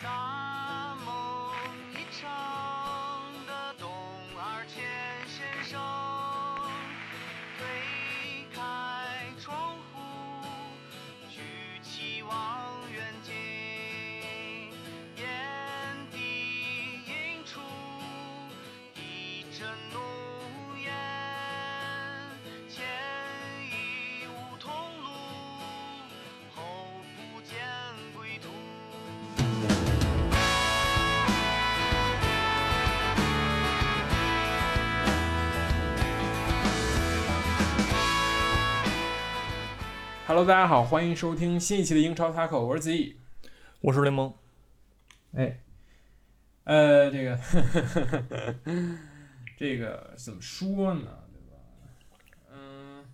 大 Hello，大家好，欢迎收听新一期的英超 Taco，我是子毅。我是联盟，哎，呃，这个，这个怎么说呢？对吧？嗯，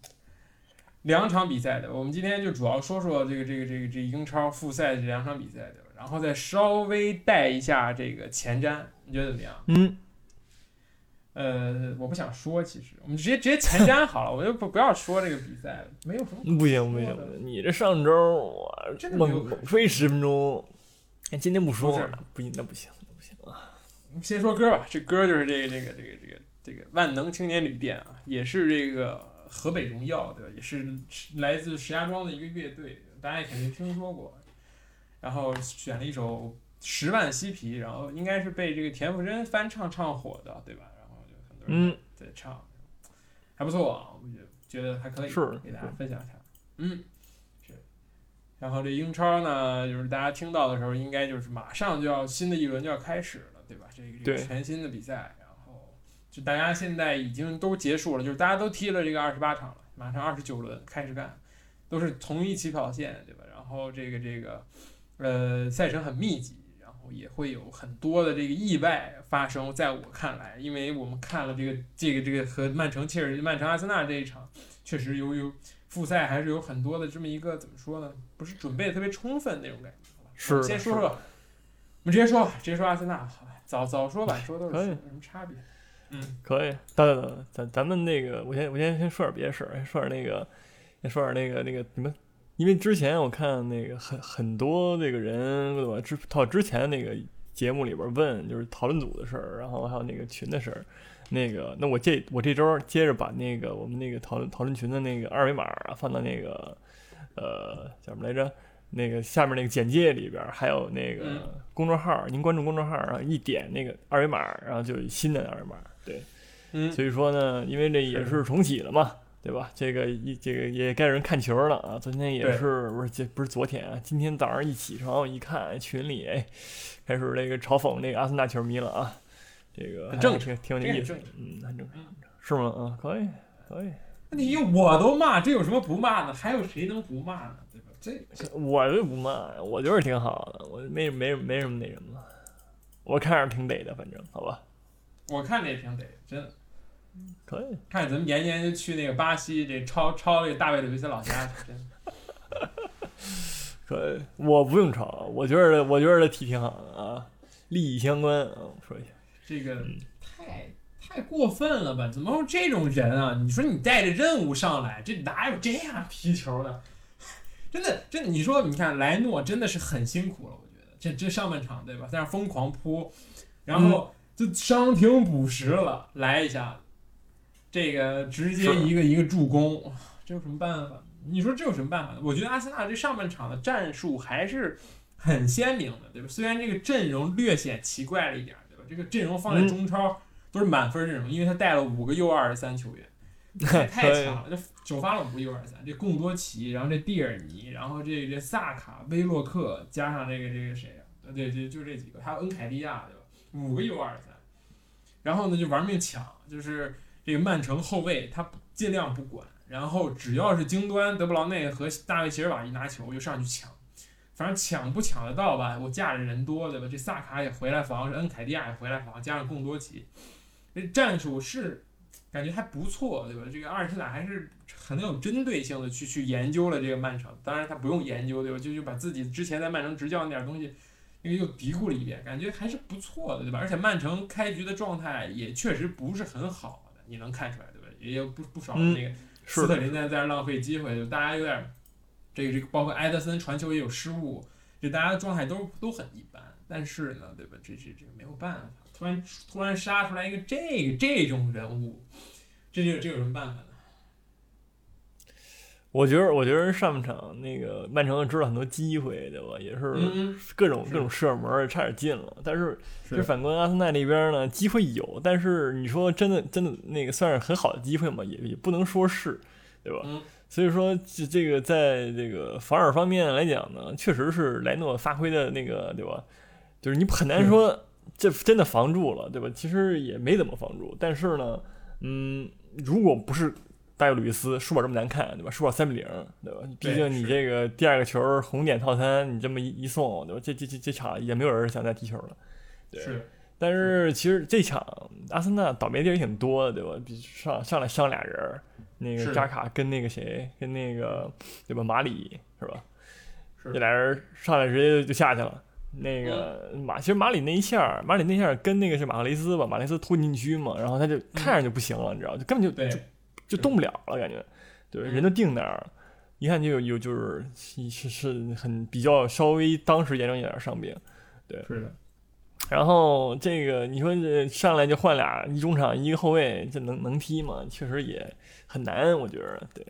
两场比赛的，我们今天就主要说说这个这个这个这英超复赛这两场比赛的，然后再稍微带一下这个前瞻，你觉得怎么样？嗯，呃，我不想说，其实我们直接直接前瞻好了，我就不不要说这个比赛了，没有什么不行不行，你这上周我真的没有猛猛吹十分钟，哎今天不说了，不行，那不行，那不行啊！我们先说歌吧，这歌就是这个这个这个这个这个万能青年旅店啊，也是这个河北荣耀对吧？也是来自石家庄的一个乐队，大家也肯定听说过。然后选了一首《十万嬉皮》，然后应该是被这个田馥甄翻唱唱火的，对吧？嗯，在唱，还不错啊，我觉得觉得还可以，是给大家分享一下。嗯，是。然后这英超呢，就是大家听到的时候，应该就是马上就要新的一轮就要开始了，对吧？这个这个全新的比赛，然后就大家现在已经都结束了，就是大家都踢了这个二十八场了，马上二十九轮开始干，都是同一起跑线，对吧？然后这个这个呃赛程很密集，然后也会有很多的这个意外发生，在我看来，因为我们看了这个这个这个和曼城切尔西、曼城阿森纳这一场，确实由于复赛还是有很多的这么一个怎么说呢？不是准备的特别充分那种感觉。吧是先说说，我们直接说，直接说阿森纳，好吧？早早说晚说都是什么差别？嗯，可以，等等等，咱咱们那个，我先我先先说点别的事儿，先说点那个，先说点那个那个你们，因为之前我看那个很很多这个人对吧，之到之前那个节目里边问就是讨论组的事儿，然后还有那个群的事儿，那个那我这我这周接着把那个我们那个讨论讨论群的那个二维码啊放到那个呃叫什么来着？那个下面那个简介里边儿还有那个嗯。公众号儿，您关注公众号儿，然后一点那个二维码儿，然后就有新的二维码儿，对。嗯，所以说呢，因为这也是。是重启了嘛，对吧？这个一这个也该人看球了啊。昨天也是不是这不是昨天啊？今天早上一起床我一看群里哎，开始那个嘲讽那个阿森纳球迷了啊。这个很正挺挺有意思，嗯，很正常嗯，是吗？啊，可以可以。问题我都骂，这有什么不骂的？还有谁能不骂呢？对吧？这这我就不骂，我觉得挺好的，我没没没什么那什么，我看着挺得的，反正好吧，我看着也挺得，真的。可以。看咱们研究研去那个巴西，这抄抄这个大卫·鲁伊斯老家去，真的。可以，我不用抄，我觉得我觉得这题挺好的啊，利益相关啊，我说一下。这个嗯太太过分了吧？怎么有这种人啊？你说你带着任务上来，这哪有这样踢球的？真的，真的你说，你看莱诺真的是很辛苦了，我觉得这这上半场对吧，在那疯狂扑，然后就伤停补时了，来一下，这个直接一个一个助攻，这有什么办法？你说这有什么办法？我觉得阿森纳这上半场的战术还是很鲜明的，对吧？虽然这个阵容略显奇怪了一点儿，对吧？这个阵容放在嗯中超都是满分阵容，因为他带了五个 U 二十三球员，太 太强了，这首发了五个 U 二十三，这贡多齐，然后这蒂尔尼，然后这这萨卡、威洛克，加上这个这个谁啊？对对，就这几个，还有恩凯蒂亚，对吧？五个 U 二十三，然后呢就玩命抢，就是这个曼城后卫他尽量不管，然后只要是京端德布劳内和大卫席尔瓦一拿球就上去抢，反正抢不抢得到吧？我架着人多，对吧？这萨卡也回来防，恩凯蒂亚也回来防，加上贡多齐，这战术是感觉还不错，对吧？这个阿尔特塔还是很有针对性的去去研究了这个曼城，当然他不用研究，对吧？就就把自己之前在曼城执教那点东西。因为又嘀咕了一遍，感觉还是不错的，对吧？而且曼城开局的状态也确实不是很好，你能看出来，对吧？也有不不少的那个斯特林在在那浪费机会，就大家有点这个这个，包括埃德森传球也有失误，就大家的状态都都很一般。但是呢，对吧？这这这没有办法，突然突然杀出来一个这个这种人物，这就这有什么办法呢？我觉得，我觉得上半场那个曼城知道很多机会，对吧？也是嗯，各种是各种射门，差点进了。但是，是就反观阿森纳那边呢，机会有，但是你说真的真的那个算是很好的机会嘛，也也不能说是，对吧？嗯所以说，这这个在这个防守方面来讲呢，确实是莱诺发挥的那个，对吧？就是你很难说这真的防住了，对吧？其实也没怎么防住，但是呢，嗯，如果不是大卫·鲁伊斯输保这么难看，对吧？输保三比零，对吧？毕竟你这个第二个球红点套餐，你这么一一送，对吧？这这这这场也没有人想再踢球了，对。是但是其实这场阿森纳倒霉地儿也挺多的，对吧？比上上来伤俩人儿，那个扎卡跟那个谁，跟那个对吧？马里是吧？是这俩人上来直接就下去了。那个嗯马，其实马里那一下，马里那一下跟那个是马赫雷斯吧，马赫雷斯突进禁区嘛，然后他就看着就不行了，你知道，就根本就对就就动不了了，感觉，对，嗯人都定那儿了，一看就有有就是是是很比较稍微当时严重一点儿伤病。对是的，然后这个你说这上来就换俩一中场一个后卫，这能能踢吗？确实也很难，我觉得对，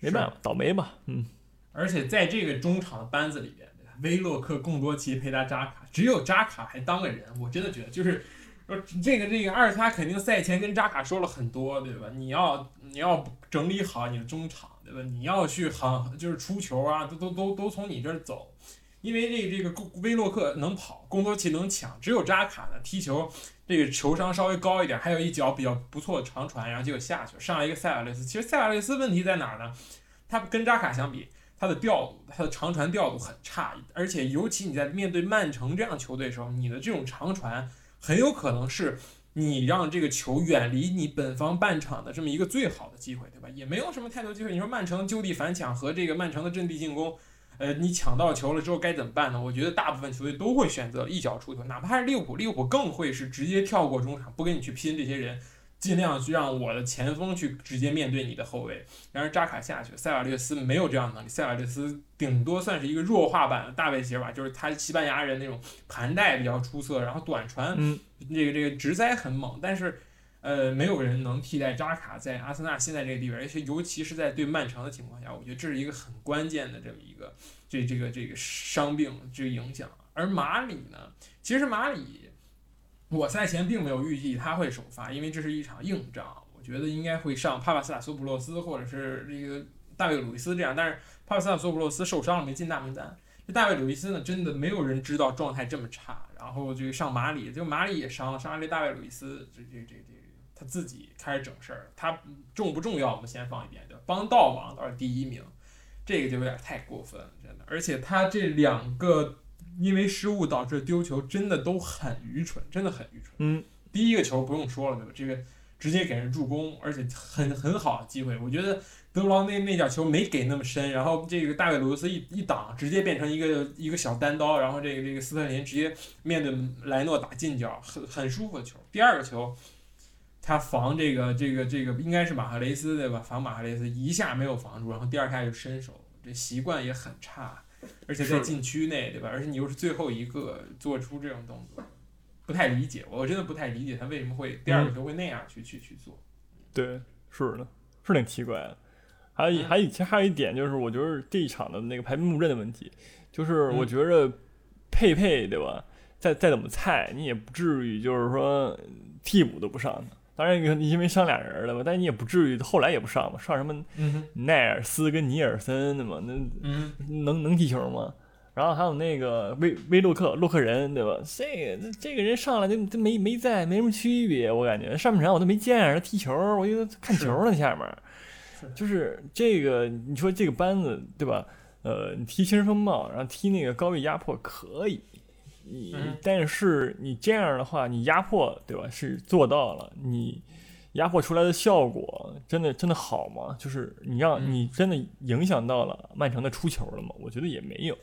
没办法，倒霉吧，嗯，而且在这个中场的班子里边，威洛克、贡多齐、佩达、扎卡，只有扎卡还当个人，我真的觉得就是。说这个这个阿尔他肯定赛前跟扎卡说了很多，对吧？你要你要整理好你的中场，对吧？你要去很就是出球啊，都都都都从你这儿走，因为这个这个威洛克能跑，贡多齐能抢，只有扎卡呢踢球这个球商稍微高一点，还有一脚比较不错的长传，然后结果下去上来一个塞瓦雷斯。其实塞瓦雷斯问题在哪儿呢？他跟扎卡相比，他的调度，他的长传调度很差，而且尤其你在面对曼城这样的球队的时候，你的这种长传很有可能是你让这个球远离你本方半场的这么一个最好的机会，对吧？也没有什么太多机会。你说曼城就地反抢和这个曼城的阵地进攻，呃，你抢到球了之后该怎么办呢？我觉得大部分球队都会选择一脚出球，哪怕是利物浦，利物浦更会是直接跳过中场，不跟你去拼这些人。尽量去让我的前锋去直接面对你的后卫，然而扎卡下去，塞瓦略斯没有这样的能力，塞瓦略斯顶多算是一个弱化版的大卫席尔瓦，就是他西班牙人那种盘带比较出色，然后短传嗯，这个这个直塞很猛，但是呃没有人能替代扎卡在阿森纳现在这个地位，而且尤其是在对曼城的情况下，我觉得这是一个很关键的这么一个这这个这个伤病这个影响。而马里呢，其实马里。我赛前并没有预计他会首发，因为这是一场硬仗，我觉得应该会上帕帕斯塔索普洛斯或者是这个大卫鲁伊斯这样，但是帕帕斯塔索普洛斯受伤了没进大名单。这大卫鲁伊斯呢，真的没有人知道状态这么差，然后就上马里，就马里也伤了，伤了这大卫鲁伊斯，这这这这他自己开始整事儿，他重不重要我们先放一边，就？帮倒忙倒是第一名，这个就有点太过分了，真的，而且他这两个。因为失误导致丢球，真的都很愚蠢，真的很愚蠢。嗯，第一个球不用说了，对吧？这个直接给人助攻，而且很很好的机会。我觉得德布劳那那脚球没给那么深，然后这个大卫·鲁伊斯一一挡，直接变成一个一个小单刀，然后这个这个斯特林直接面对莱诺打近角，很很舒服的球。第二个球，他防这个这个这个应该是马赫雷斯对吧？防马赫雷斯一下没有防住，然后第二下就伸手，这习惯也很差。而且在禁区内，对吧？而且你又是最后一个做出这种动作，不太理解。我真的不太理解他为什么会第二个球会那样去、去去做。对，是的，是挺奇怪的。还有还有其实还有一点就是，我觉得这一场的那个排兵布阵的问题，就是我嗯觉着佩佩对吧？再再怎么菜，你也不至于就是说替补都不上他。当然，因为伤俩人了嘛，但你也不至于后来也不上嘛，上什么嗯奈尔斯跟尼尔森的嘛，那嗯，能能踢球吗？然后还有那个威威洛克洛克人对吧？这个这个人上来就就没没在，没什么区别，我感觉上半场我都没见着他踢球，我以为他看球呢下面。就是这个，你说这个班子对吧？呃，你踢精神风暴，然后踢那个高位压迫可以，你、嗯但是你这样的话，你压迫对吧？是做到了，你压迫出来的效果真的真的好吗？就是你让、嗯你真的影响到了曼城的出球了吗？我觉得也没有，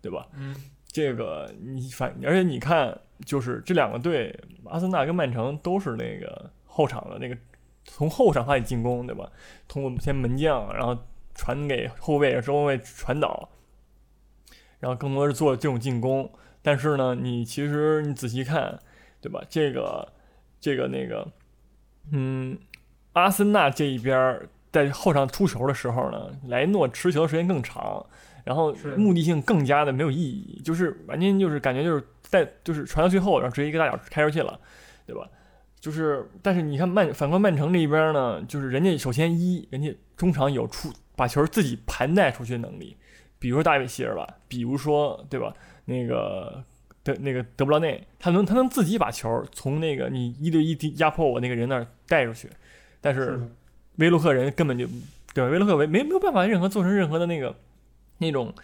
对吧？嗯，这个你反，而且你看，就是这两个队，阿森纳跟曼城都是那个后场的那个从后场发起进攻，对吧？通过先门将，然后传给后卫，中后卫传导，然后更多是做这种进攻。但是呢，你其实你仔细看，对吧？这个这个那个，嗯，阿森纳这一边儿在后场出球的时候呢，莱诺持球的时间更长，然后目的性更加的没有意义，就是完全就是感觉就是在就是传到最后，然后直接一个大脚开出去了，对吧？就是，但是你看曼反观曼城这一边呢，就是人家首先一，人家中场有出把球自己盘带出去的能力，比如说大卫希尔吧，比如说对吧？那个德那个德布劳内，他能他能自己把球从那个你一对一低压迫我那个人那儿带出去，但是的威洛克人根本就对吧？威洛克没没没有办法任何做成任何的那个那种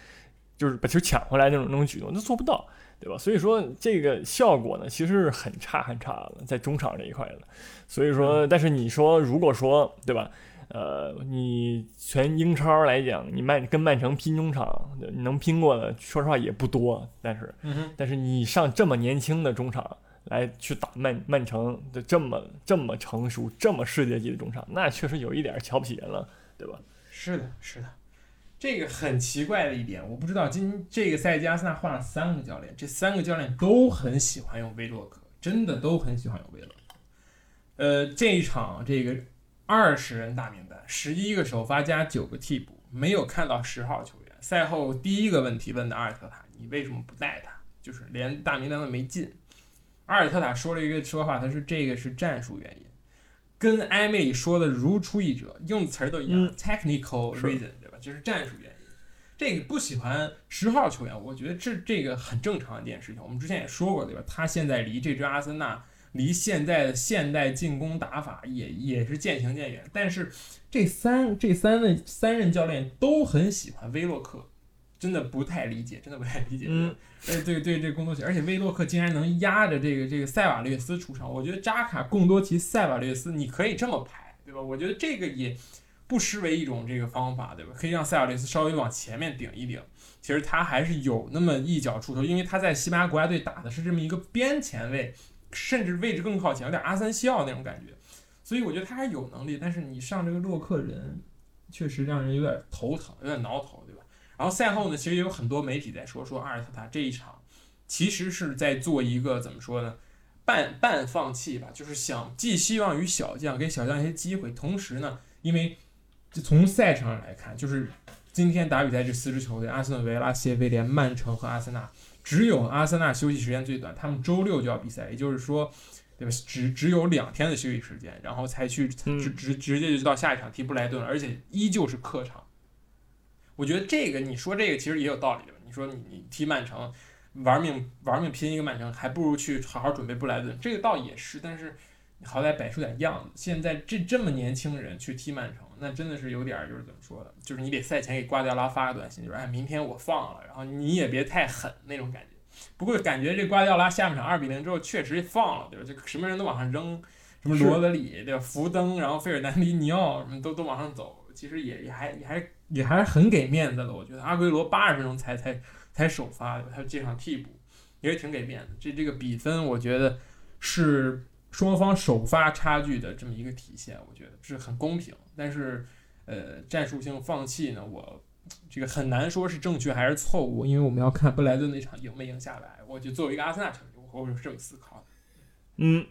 就是把球抢回来那种那种举动，他做不到，对吧？所以说这个效果呢，其实是很差很差的，在中场这一块的。所以说，但是你说如果说对吧？呃，你全英超来讲，你曼跟曼城拼中场，你能拼过的，说实话也不多。但是，嗯，但是你上这么年轻的中场来去打曼曼城的这么这么成熟、这么世界级的中场，那确实有一点瞧不起人了，对吧？是的，是的，这个很奇怪的一点，我不知道今这个赛季阿森纳换了三个教练，这三个教练都很喜欢用威洛克，真的都很喜欢用威洛克。呃，这一场这个二十人大名单，十一个首发加九个替补，没有看到十号球员。赛后第一个问题问的阿尔特塔，你为什么不带他？就是连大名单都没进。阿尔特塔说了一个说法，他说这个是战术原因，跟埃梅里说的如出一辙，用的词儿都一样、嗯 t e c h n i c a l reason，对吧？就是战术原因。这个不喜欢十号球员，我觉得这这个很正常的一件事情。我们之前也说过，对吧？他现在离这支阿森纳，离现在的现代进攻打法也也是渐行渐远。但是这三这三位三任教练都很喜欢威洛克，真的不太理解，真的不太理解。嗯，呃，对对，这贡多齐，而且威洛克竟然能压着这个这个塞瓦略斯出场，我觉得扎卡、贡多齐、塞瓦略斯，你可以这么排，对吧？我觉得这个也不失为一种这个方法，对吧？可以让塞瓦略斯稍微往前面顶一顶，其实他还是有那么一脚出头，因为他在西班牙国家队打的是这么一个边前卫，甚至位置更靠前，有点阿森西奥那种感觉，所以我觉得他还有能力，但是你上这个洛克人，确实让人有点头疼，有点挠头，对吧？然后赛后呢，其实也有很多媒体在说，说阿尔特塔这一场其实是在做一个怎么说呢，半半放弃吧，就是想寄希望于小将，给小将一些机会，同时呢，因为就从赛程上来看，就是今天打比赛这四支球队，阿斯顿维拉、谢菲联、曼城和阿森纳，只有阿森纳休息时间最短，他们周六就要比赛，也就是说。对吧？只只有两天的休息时间，然后才去嗯直直直接就到下一场踢布莱顿了，而且依旧是客场。我觉得这个你说这个其实也有道理的。你说你你踢曼城，玩命玩命拼一个曼城，还不如去好好准备布莱顿。这个倒也是，但是好歹摆出点样子。现在这这么年轻人去踢曼城，那真的是有点儿就是怎么说呢？就是你得赛前给瓜迪奥拉发个短信，就是哎明天我放了，然后你也别太狠那种感觉。不过感觉这瓜迪奥拉下半场二比零之后确实放了，对吧？就什么人都往上扔，什么罗德里对吧？福登，然后费尔南迪尼奥什么都都往上走，其实也也还也还也还是很给面子的。我觉得阿圭罗八十分钟才才才首发，对吧？他这场替补也是挺给面子。这这个比分，我觉得是双方首发差距的这么一个体现，我觉得是很公平。但是呃，战术性放弃呢，我这个很难说是正确还是错误，因为我们要看布莱顿那场赢没赢下来。我就作为一个阿森纳球迷，我会是这么思考的。嗯，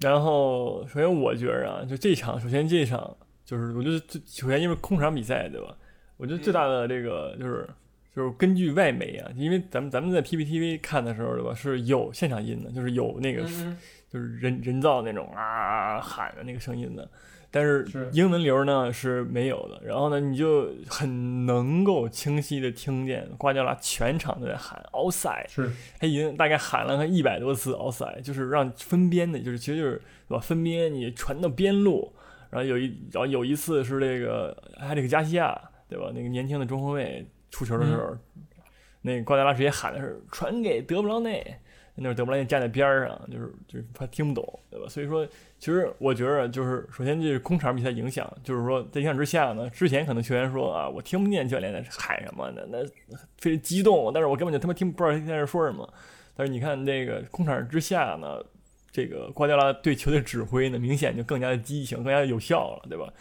然后首先我觉着啊，就这场，首先这场就是我觉得最首先因为空场比赛对吧？我觉得最大的这个就是就是根据外媒啊，因为咱们咱们在 PPTV 看的时候对吧，是有现场音的，就是有那个嗯就是人人造那种啊喊的那个声音的，但是是英文流呢是没有的。然后呢，你就很能够清晰的听见瓜迪奥拉全场都在喊 outside，是他已经大概喊了他一百多次 outside，就是让分边的，就是其实就是对吧？分边你传到边路，然后有一然后有一次是这个埃里克加西亚对吧？那个年轻的中后卫出球的时候，那个瓜迪奥拉直接喊的是传给德布劳内。那德布劳内站在边儿上，就是就是他听不懂，对吧？所以说，其实我觉得就是首先这是空场比赛影响，就是说在影响之下呢，之前可能球员说啊，我听不见教练在喊什么的，那非常激动，但是我根本就他妈听不知道他在说什么。但是你看这个空场之下呢，这个瓜迪奥拉对球队指挥呢，明显就更加的激情，更加有效了，对吧？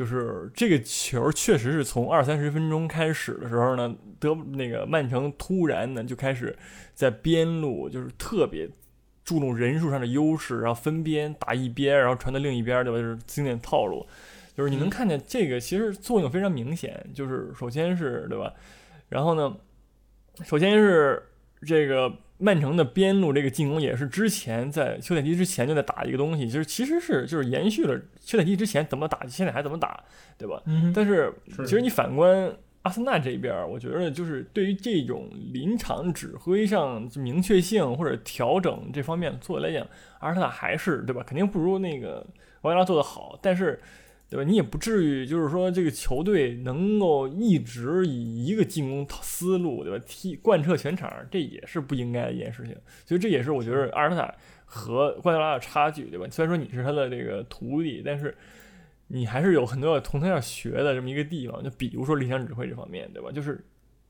就是这个球确实是从二三十分钟开始的时候呢，德那个曼城突然呢就开始在边路就是特别注重人数上的优势，然后分边打一边，然后传到另一边，对吧？就是经典套路，就是你能看见这个其实作用非常明显，就是首先是对吧？然后呢，首先是这个。曼城的边路这个进攻也是之前在休赛期之前就在打一个东西，就是其实是就是延续了休赛期之前怎么打，现在还怎么打，对吧？嗯但是是其实你反观阿森纳这边儿，我觉得就是对于这种临场指挥上明确性或者调整这方面做来讲，阿尔特塔还是对吧？肯定不如那个瓦迪拉做的好，但是。对吧？你也不至于，就是说这个球队能够一直以一个进攻思路，对吧？踢贯彻全场，这也是不应该的一件事情。所以这也是我觉得阿尔特塔和瓜迪奥拉的差距，对吧？虽然说你是他的这个徒弟，但是你还是有很多要从他要学的这么一个地方。就比如说临场指挥这方面，对吧？就是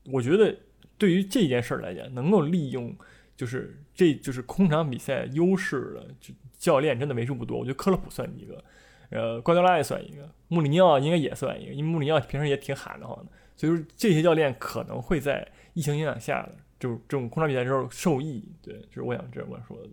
我觉得对于这件事儿来讲，能够利用就是这就是空场比赛优势的教练真的为数不多。我觉得科洛普算一个。呃，瓜迪奥拉也算一个，穆里尼奥应该也算一个，因为穆里尼奥平时也挺喊的慌的，所以说这些教练可能会在疫情影响下的这种空场比赛之后受益。对，就是我想这么说的。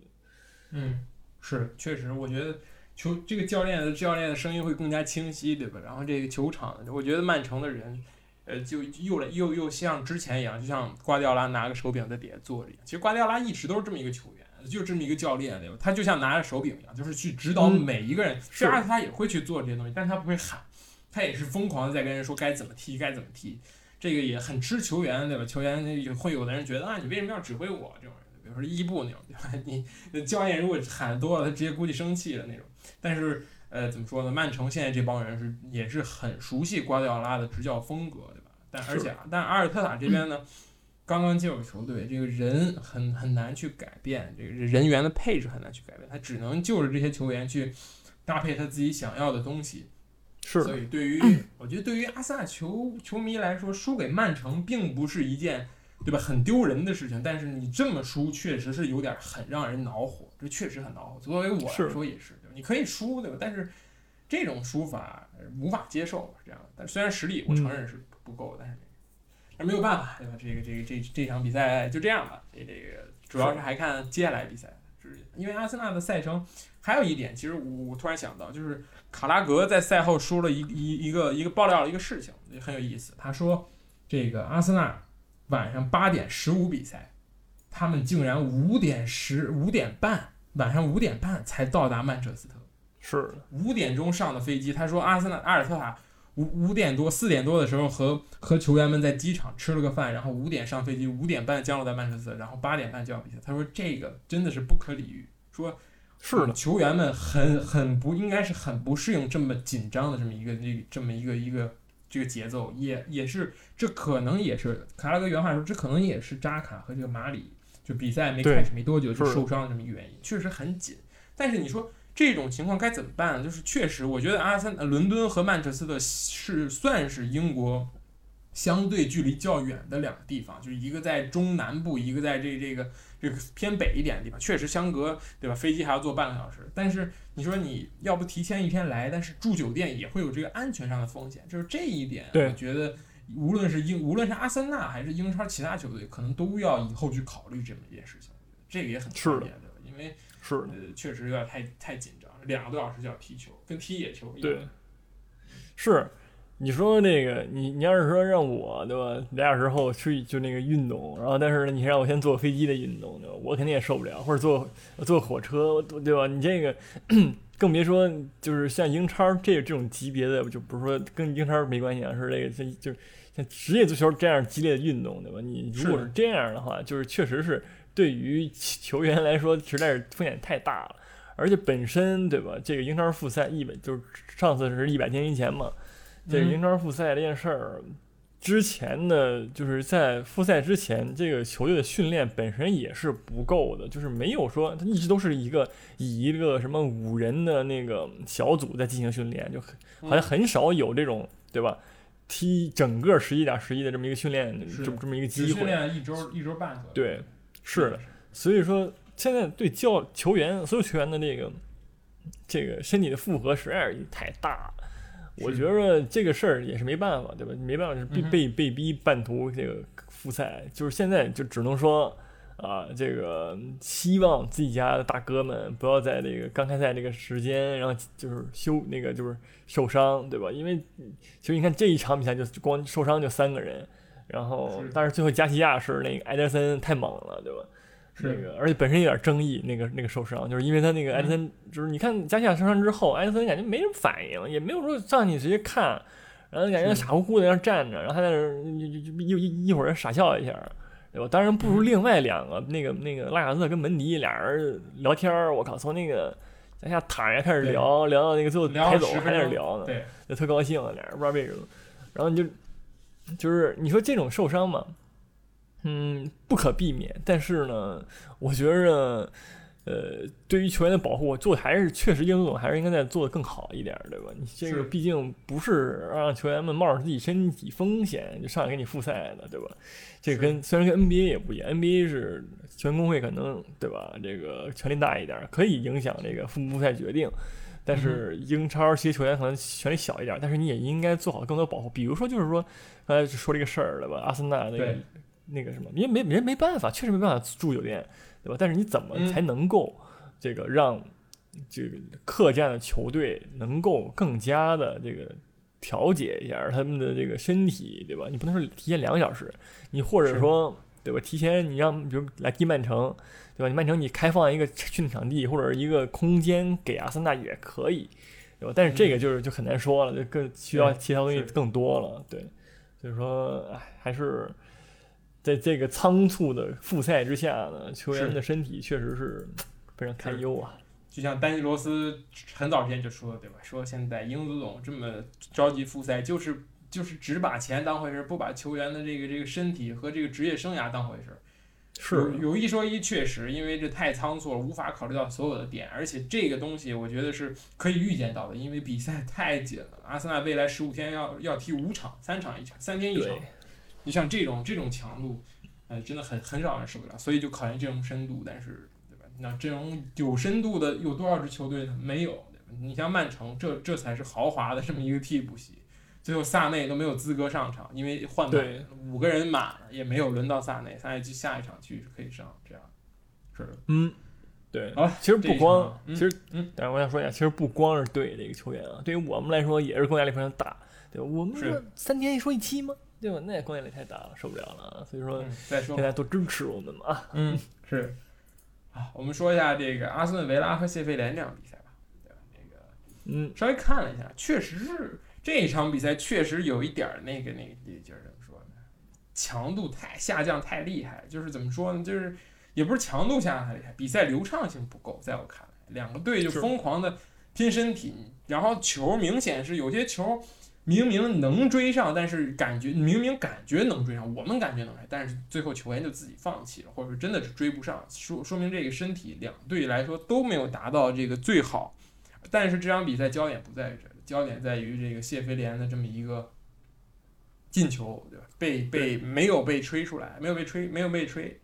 嗯，是，确实，我觉得球这个教练的教练的声音会更加清晰，对吧？然后这个球场，我觉得曼城的人，呃，就又来又又像之前一样，就像瓜迪奥拉拿个手柄在底下坐着一样。其实瓜迪奥拉一直都是这么一个球员。就是这么一个教练，对吧？他就像拿着手柄一样，就是去指导每一个人。虽然他也会去做这些东西，但他不会喊，他也是疯狂的在跟人说该怎么踢，该怎么踢。这个也很吃球员，对吧？球员会有的人觉得啊，你为什么要指挥我这种人？比如说伊布那种，对吧？你教练如果喊多了，他直接估计生气了那种。但是呃，怎么说呢？曼城现在这帮人是也是很熟悉瓜迪奥拉的执教风格，对吧？但而且但阿尔特塔这边呢？刚刚进入球队，这个人很很难去改变，这个人员的配置很难去改变，他只能就着这些球员去搭配他自己想要的东西。是，所以对于我觉得对于阿森纳球球迷来说，输给曼城并不是一件对吧很丢人的事情，但是你这么输确实是有点很让人恼火，这确实很恼火。作为我来说也是，对吧？你可以输对吧？但是这种输法无法接受，是这样的。但虽然实力我承认是不够，但是。那没有办法，对吧？这个这个这这场比赛就这样吧。这这个主要是还看接下来比赛，是因为阿森纳的赛程还有一点，其实我突然想到，就是卡拉格在赛后说了一一一个一个爆料了一个事情，也很有意思。他说，这个阿森纳晚上八点十五比赛，他们竟然五点十五点半晚上五点半才到达曼彻斯特，是五点钟上的飞机。他说阿森纳阿尔特塔。五五点多四点多的时候和和球员们在机场吃了个饭，然后五点上飞机，五点半降落在曼彻斯特，然后八点半就要比赛。他说这个真的是不可理喻，说是的，球员们很很不应该是很不适应这么紧张的这么一个这这么一个一个这个节奏，也也是这可能也是卡拉格原话说，这可能也是扎卡和这个马里就比赛没开始没多久就受伤的这么一个原因，确实很紧。但是你说。这种情况该怎么办？就是确实，我觉得阿森伦敦和曼彻斯特是算是英国相对距离较远的两个地方，就是一个在中南部，一个在这这个这个偏北一点的地方，确实相隔对吧？飞机还要坐半个小时。但是你说你要不提前一天来，但是住酒店也会有这个安全上的风险，就是这一点，我觉得无论是英，无论是阿森纳还是英超其他球队，可能都要以后去考虑这么一件事情。这个也很特别，对吧？因为是呃，确实有点太太紧张，两个多小时就要踢球，跟踢野球一样。对，是你说那个，你你要是说让我对吧，俩小时后去就那个运动，然后但是你让我先坐飞机的运动，对吧？我肯定也受不了，或者坐坐火车，对吧？你这个 更别说就是像英超这这种级别的，就不是说跟英超没关系啊，是这个像就像职业足球这样激烈的运动，对吧？你如果是这样的话，就是确实是。对于 球员来说，实在是风险太大了，而且本身对吧？这个英超复赛一百就是上次是一百天以前嘛，这个英超复赛这件事儿之前的，就是在复赛之前，这个球队的训练本身也是不够的，就是没有说他一直都是一个以一个什么五人的那个小组在进行训练，就好像很少有这种对吧？踢整个十一点十一的这么一个训练，这么这么一个机会，训练一周一周半左右，对。是的，所以说现在对教球员所有球员的这个这个身体的负荷实在是太大了。我觉着这个事儿也是没办法，对吧？没办法是被被被逼半途这个复赛，就是现在就只能说啊，这个希望自己家的大哥们不要在这个刚开赛这个时间，然后就是休那个就是受伤，对吧？因为嗯其实你看这一场比赛就光受伤就三个人，然后是但是最后加西亚是那个埃德森太猛了，对吧？是那个，而且本身有点争议，那个那个受伤，就是因为他那个埃德森，就是你看加西亚受伤之后，埃德森感觉没什么反应，也没有说上去直接看，然后感觉是傻乎乎的在那站着，然后他在那儿一一一一会儿傻笑一下，对吧？当然不如另外两个，那个那个拉卡泽跟门迪俩人聊天儿，我靠，从那个加西亚躺下开始聊，聊到那个最后聊10抬走还在那聊呢，对，就特高兴，俩人不知道为什么。然后你就就是你说这种受伤嘛，嗯，不可避免。但是呢，我觉着，呃，对于球员的保护，做还是确实英总还是应该再做的更好一点儿，对吧？你这个毕竟不是让球员们冒着自己身体风险就上来给你复赛的，对吧？这个跟虽然跟 NBA 也不一样，NBA 是球员工会可能对吧？这个权力大一点儿，可以影响这个复不复赛决定。但是英超这些球员可能权力小一点儿，但是你也应该做好更多保护。比如说，就是说，刚才就说这个事儿了吧？阿森纳那个那个什么，因为没人没办法，确实没办法住酒店，对吧？但是你怎么嗯才能够这个让这个客战的球队能够更加的这个调节一下他们的这个身体，对吧？你不能说提前两个小时，你或者说对吧？提前你让比如来踢曼城，对吧？你曼城你开放一个训练场地或者一个空间给阿森纳也可以，对吧？但是这个就是就很难说了，就更需要其他东西更多了，对，所以说，哎，还是在这个仓促的复赛之下呢，球员的身体确实是非常堪忧啊。就像丹尼罗斯很早之前就说的，对吧？说现在英足总这么着急复赛，就是就是只把钱当回事儿，不把球员的这个这个身体和这个职业生涯当回事儿。有有一说一，确实因为这太仓促了，无法考虑到所有的点，而且这个东西我觉得是可以预见到的，因为比赛太紧了。阿森纳未来十五天要要踢五场，三场一场，三天一场对。你像这种这种强度，呃，真的很很少人受得了，所以就考验阵容深度。但是，对吧？那阵容有深度的有多少支球队呢？没有，对吧？你像曼城，这这才是豪华的这么一个替补席。最后萨内都没有资格上场，因为换满五个人满了，也没有轮到萨内。萨内就下一场去可以上，这样是的。嗯，对啊，其实不光，嗯其实，嗯，但是我想说一下，其实不光是对这个球员啊，对于我们来说也是工作压力非常大，对吧？我们是说三天一说一期吗？对吧？那工作压力太大了，受不了了啊。所以说，嗯再说大家多支持我们嘛啊。嗯，是。啊，我们说一下这个阿斯顿维拉和谢菲联这场比赛吧，对吧？这个嗯，稍微看了一下，确实是这一场比赛确实有一点儿那个那个那劲儿，怎么说呢？强度太下降太厉害，就是怎么说呢？就是也不是强度下降太厉害，比赛流畅性不够，在我看来，两个队就疯狂的拼身体，然后球明显是有些球。明明能追上，但是感觉明明感觉能追上，我们感觉能追，但是最后球员就自己放弃了，或者说真的是追不上，说说明这个身体两队来说都没有达到这个最好。但是这场比赛焦点不在于这里，焦点在于这个谢菲联的这么一个进球，对吧？被被没有被吹出来，没有被吹，没有被吹，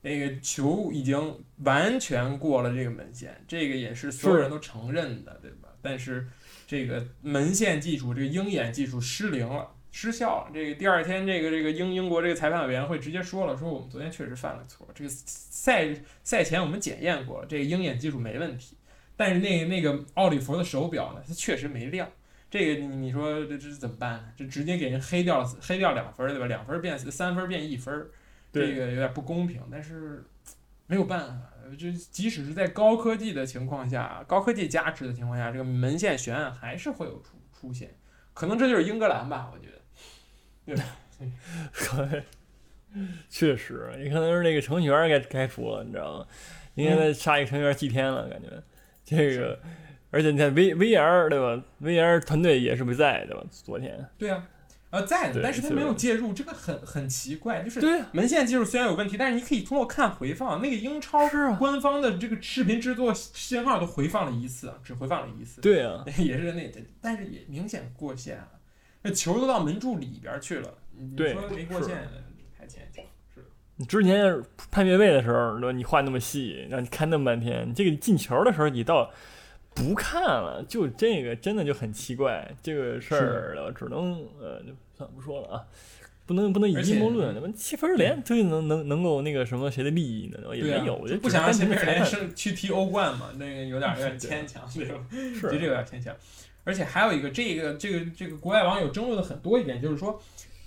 那个球已经完全过了这个门线，这个也是所有人都承认的，对吧？但是这个门线技术，这个鹰眼技术失灵了。失效了。这个第二天，这个这个英英国这个裁判委员会直接说了，说我们昨天确实犯了错。这个赛赛前我们检验过了，这个鹰眼技术没问题。但是那那个奥利弗的手表呢，它确实没亮。这个你你说这这怎么办呢？这直接给人黑掉了，黑掉两分儿对吧？两分变三分变一分儿，这个有点不公平。但是没有办法，就即使是在高科技的情况下，高科技加持的情况下，这个门线悬案还是会有出出现。可能这就是英格兰吧，我觉得。对吧？确实，也可能是那个程序员该该出了，你知道吗？应该再杀一个程序员祭天了，感觉这个，而且你看 V VR 对吧？VR 团队也是不在对吧？昨天对啊，呃，在的，但是他没有介入，这个很很奇怪。就是门线技术虽然有问题，但是你可以通过看回放，那个英超官方的这个视频制作信号都回放了一次啊，只回放了一次。对啊，也是那，但是也明显过线了，那球都到门柱里边去了，你说没过线，太牵强。是的，你之前判越位的时候？你画那么细，让你看那么半天，你这个进球的时候，你倒不看了，就这个真的就很奇怪。这个事儿了，只能呃，就算了不说了啊，不能不能以阴谋论，那么七分连就能能能够那个什么谁的利益呢？也没有，我就不想让前面连升去踢欧冠嘛，那个有点有点牵强，对吧？是就这个有点牵强。而且还有一个，这个这个这个国外网友争论的很多一点，就是说，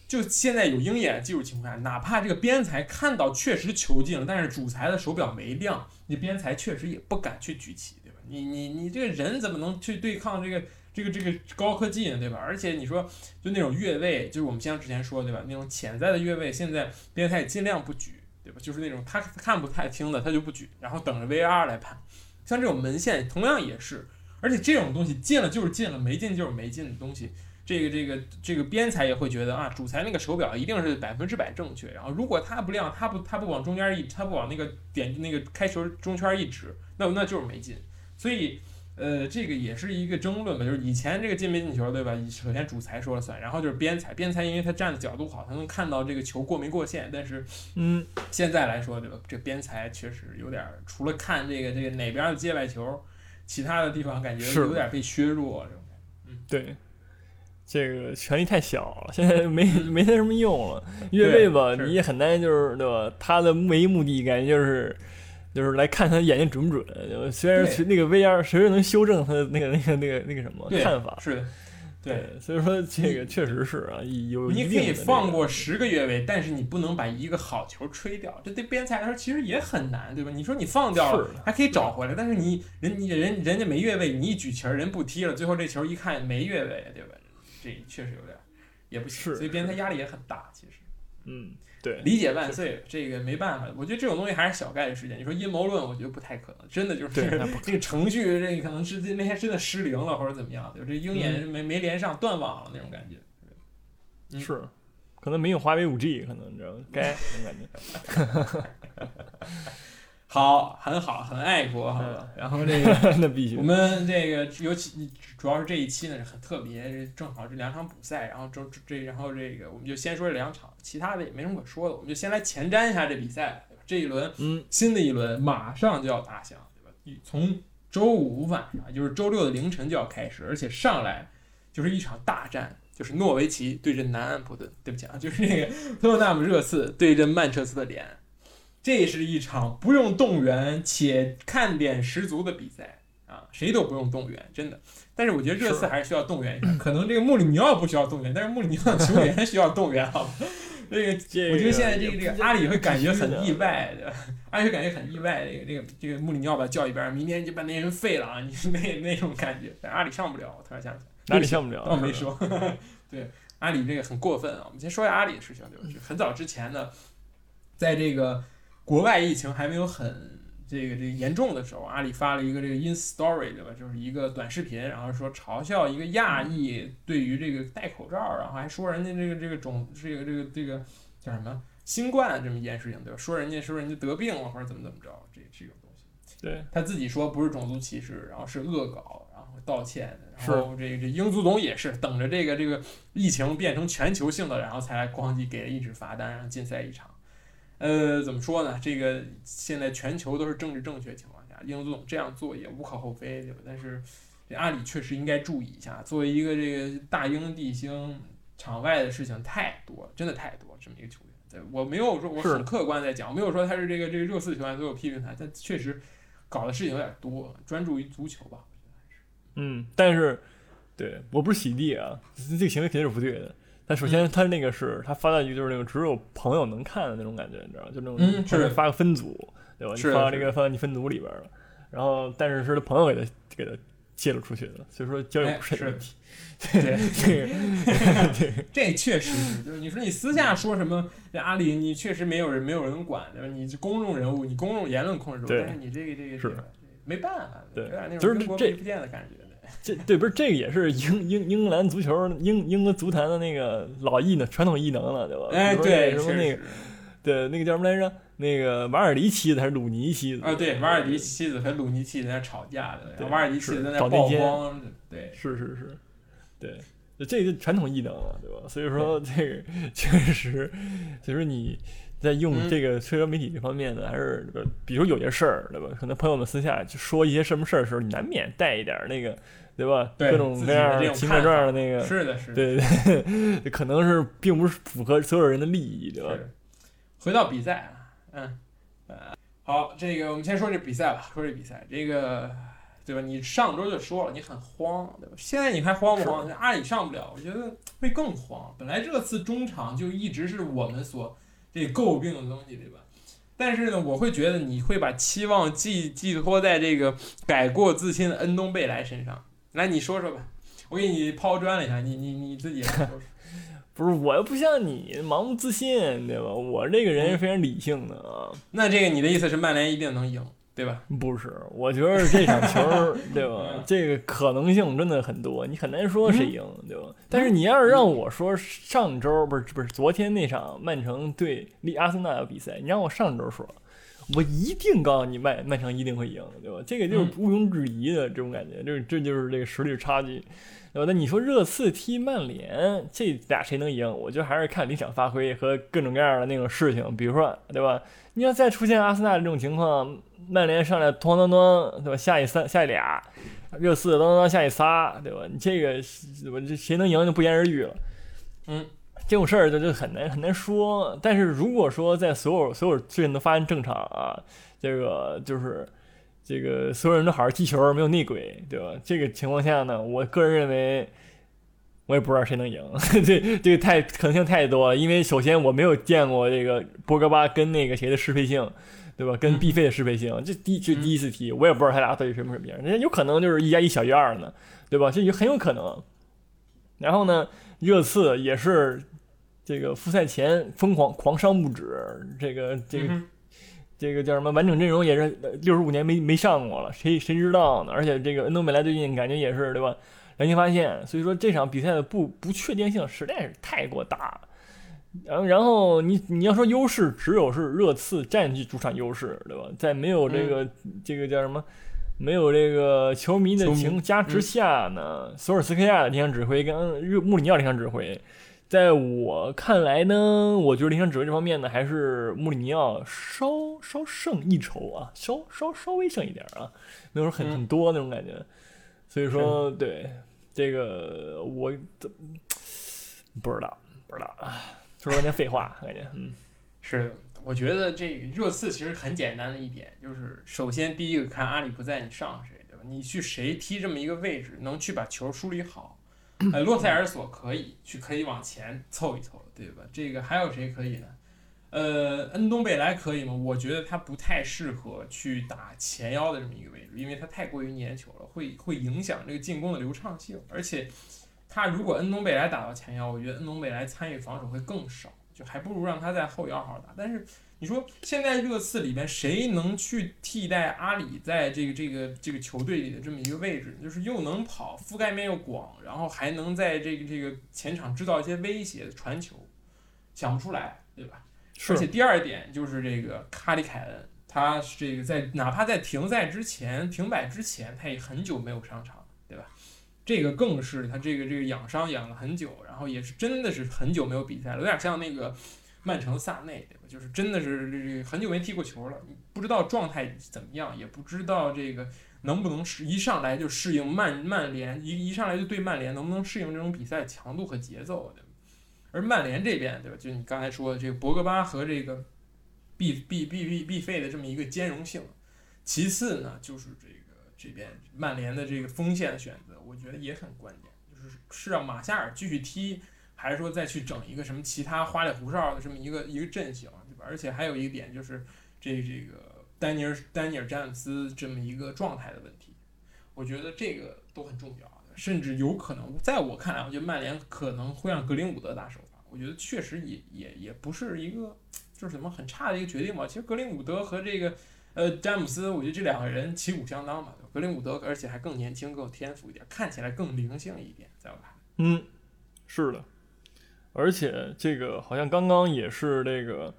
就现在有鹰眼技术情况下，哪怕这个边裁看到确实球进了，但是主裁的手表没亮，你边裁确实也不敢去举旗，对吧？你你你这个人怎么能去对抗这个这个这个高科技呢，对吧？而且你说就那种越位，就是我们像之前说对吧？那种潜在的越位，现在边裁也尽量不举，对吧？就是那种他看不太清的，他就不举，然后等着 VR 来判。像这种门线同样也是，而且这种东西进了就是进了，没进就是没进的东西，这个这个这个边裁也会觉得啊，主裁那个手表一定是百分之百正确，然后如果他不亮，他不他不往中间一，他不往那个点那个开球中圈一指，那那就是没进，所以。呃，这个也是一个争论吧，就是以前这个进没进球，对吧？首先主裁说了算，然后就是边裁，边裁因为他站的角度好，他能看到这个球过没过线，但是嗯，现在来说，对吧？这边裁确实有点儿，除了看这个这个哪边的界外球，其他的地方感觉是有点被削弱。这种对，这个权力太小了，现在 没没它什么用了。越位吧，你也很难，就是对吧？他的唯一目的感觉就是。就是来看他眼睛准不准，虽然对那个 VR 谁都能修正他的那个那个那个那个什么看法，是的，对，所以说这个确实是啊，有你可以放过十个越位，但是你不能把一个好球吹掉，这对边裁来说其实也很难，对吧？你说你放掉了还可以找回来，但是你人你人人家没越位，你一举旗儿人不踢了，最后这球一看没越位，对吧？这确实有点也不行，所以边裁压力也很大，其实。嗯，对，理解万岁，这个没办法，我觉得这种东西还是小概率事件。你说阴谋论，我觉得不太可能，真的就是这个程序，这个可能是那天真的失灵了或者怎么样，对吧？这鹰眼没没连上，断网了那种感觉。嗯是，可能没有华为五 G，可能你知道吗？该那种感觉。好，很好，很爱国，好吧？然后这个 那必须我。们这个尤其主要是这一期呢是很特别，正好这两场补赛，然后这这然后这个我们就先说这两场，其他的也没什么可说的，我们就先来前瞻一下这比赛，对吧？这一轮嗯，新的一轮马上就要打响，对吧？一从周五晚上，就是周六的凌晨就要开始，而且上来就是一场大战，就是诺维奇对阵南安普顿，对不起啊，就是那个特纳姆热刺对阵曼彻斯特联，这是一场不用动员且看点十足的比赛啊，谁都不用动员，真的。但是我觉得热刺还是需要动员一下，可能这个穆里尼奥不需要动员，但是穆里尼奥的球员需要动员，好吧？这个这我觉得现在这个这个阿里会感觉很意外的，阿里会感觉很意外。这个这个这个穆里尼奥把他叫一边，明天就把那人废了啊！你是那那种感觉，但阿里上不了。我突然想起来，阿里上不了？哦，没说。对，阿里这个很过分啊。我们先说一下阿里的事情？就很早之前呢，在这个国外疫情还没有很这个这个严重的时候，阿里发了一个这个 ins story，对吧？就是一个短视频，然后说嘲笑一个亚裔对于这个戴口罩，然后还说人家这个这个种这个这个这个叫什么新冠这么一件事情，对吧？说人家说人家得病了或者怎么怎么着，这这种东西。对，他自己说不是种族歧视，然后是恶搞，然后道歉，然是后这个这英足总也是等着这个这个疫情变成全球性的，然后才来咣叽给了一纸罚单，然后禁赛一场。呃，怎么说呢？这个现在全球都是政治正确情况下，英足总这样做也无可厚非，对吧？但是这阿里确实应该注意一下，作为一个这个大英帝星，场外的事情太多，真的太多，这么一个球员。对我没有说我很客观在讲，我没有说他是这个这个热刺球员，所以我批评他，但确实搞的事情有点多，专注于足球吧。嗯，但是对我不是洗地啊，这个行为肯定是不对的。但首嗯先，他那个是他发的就是那个只有朋友能看的那种感觉，你知道吗？就那种嗯是发个分组，对吧？你发这个发到你分组里边了，然后但是是他朋友给他给他泄露出去的，所以说交友哎不是问题。对，这个 对这确实是，就是你说你私下说什么，这阿里你确实没有人没有人管，对吧？你是公众人物，你公众言论控制但是你这个这个是没办法，对有点那就是这种英国皮肤店的感觉。这对不是这个也是英英英格兰足球英英国足坛的那个老艺能传统艺能了，对吧？哎，对，什么那个是对那个叫什么来着？那个瓦尔迪妻子还是鲁尼妻子？啊，对，瓦尔迪妻子和鲁尼妻子在那吵架的，然瓦尔迪妻子在那曝光，对，是是是，对，这个传统艺能了，对吧？所以说这个确实，所以说你在用嗯这个社交媒体这方面呢，还是呃比如有些事儿，对吧？可能朋友们私下就说一些什么事儿的时候，你难免带一点儿那个，对吧？对各种各样的奇怪种看法状的那个，是的，是的。对对对，可能是并不是符合所有人的利益，对吧？回到比赛啊，嗯，呃，好，这个我们先说这比赛吧，说这比赛，这个对吧？你上周就说了你很慌，对吧？现在你还慌不慌？阿里上不了，我觉得会更慌。本来这次中场就一直是我们所这诟病的东西，对吧？但是呢，我会觉得你会把期望寄寄托在这个改过自新的恩东贝莱身上。来，你说说吧，我给你抛砖了一下，你你你自己来说说。不是，我又不像你盲目自信，对吧？我这个人是非常理性的啊。那这个你的意思是曼联一定能赢，对吧？不是，我觉得这场球，对吧嗯？这个可能性真的很多，你很难说谁赢，对吧？但是你要是让我说上周不是不是昨天那场曼城对利阿森纳的比赛，你让我上周说，我一定告诉你曼曼城一定会赢，对吧？这个就是毋庸置疑的这种感觉，这这就是这个实力差距。对吧？那你说热刺踢曼联，这俩谁能赢？我觉得还是看临场发挥和各种各样的那种事情，比如说，对吧？你要再出现阿森纳这种情况，曼联上来咚咚咚，对吧？下一三下一俩，热刺当当当下一仨，对吧？你这个对吧？这谁能赢就不言而喻了。嗯，这种事儿就就很难很难说。但是如果说在所有所有事情都发生正常啊，这个就是。这个所有人都好好踢球，没有内鬼，对吧？这个情况下呢，我个人认为，我也不知道谁能赢，这这个太可能性太多了。因为首先我没有见过这个博格巴跟那个谁的适配性，对吧？跟嗯 B 费的适配性，这第这第一次踢，我也不知道他俩到底什么什么样，人家有可能就是一加一小于二呢，对吧？这也很有可能。然后呢，热刺也是这个复赛前疯狂狂伤不止，这个这个。嗯这个叫什么完整阵容也是六十五年没没上过了，谁谁知道呢？而且这个恩东贝莱最近感觉也是对吧？良心发现，所以说这场比赛的不不确定性实在是太过大了。然后然后你你要说优势，只有是热刺占据主场优势，对吧？在没有这个、这个叫什么？没有这个球迷的情加持下呢，索尔斯克亚的临场指挥跟热穆里尼奥临场指挥，在我看来呢，我觉得临场指挥这方面呢，还是穆里尼奥稍稍胜一筹啊，稍稍稍微胜一点啊，没有说很嗯很多那种感觉。所以说，对这个我不知道，不知道啊，说了点废话，感觉嗯是，我觉得这个热刺其实很简单的一点，就是首先第一个看阿里不在，你上谁，对吧？你去谁踢这么一个位置，能去把球梳理好。呃，洛塞尔索可以去，可以往前凑一凑，对吧？这个还有谁可以呢？呃，恩东贝莱可以吗？我觉得他不太适合去打前腰的这么一个位置，因为他太过于粘球了，会会影响这个进攻的流畅性。而且，他如果恩东贝莱打到前腰，我觉得恩东贝莱参与防守会更少，就还不如让他在后腰好好打。但是你说现在热刺里边谁能去替代阿里在这个这个这个球队里的这么一个位置？就是又能跑，覆盖面又广，然后还能在这个这个前场制造一些威胁传球，想不出来，对吧？而且第二点就是这个卡里凯恩，他是这个在哪怕在停赛之前、停摆之前，他也很久没有上场？这个更是他这个这个养伤养了很久，然后也是真的是很久没有比赛了，有点像那个曼城萨内，对吧？就是真的是这这很久没踢过球了，不知道状态怎么样，也不知道这个能不能适一上来就适应曼曼联，一一上来就对曼联能不能适应这种比赛强度和节奏，对？而曼联这边，对吧？就你刚才说的这个博格巴和这个必必必必必费的这么一个兼容性。其次呢，就是这个这边曼联的这个锋线的选择，我觉得也很关键，就是是让马夏尔继续踢，还是说再去整一个什么其他花里胡哨的这么一个一个阵型，对吧？而且还有一个点就是这这个丹尼尔丹尼尔詹姆斯这么一个状态的问题，我觉得这个都很重要。甚至有可能，在我看来，我觉得曼联可能会让格林伍德打首发。我觉得确实也也也不是一个就是什么很差的一个决定吧。其实格林伍德和这个呃詹姆斯，我觉得这两个人旗鼓相当嘛。格林伍德而且还更年轻、更有天赋一点，看起来更灵性一点，在我看来。嗯，是的，而且这个好像刚刚也是这个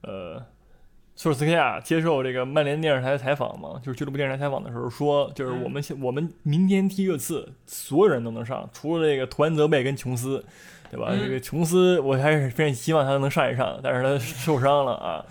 呃。索尔斯克亚接受这个曼联电视台采访嘛，就是俱乐部电视台采访的时候说，就是我们现我们明天踢热刺，所有人都能上，除了这个图安泽贝跟琼斯，对吧？嗯这个琼斯，我还是非常希望他能上一上，但是他受伤了啊，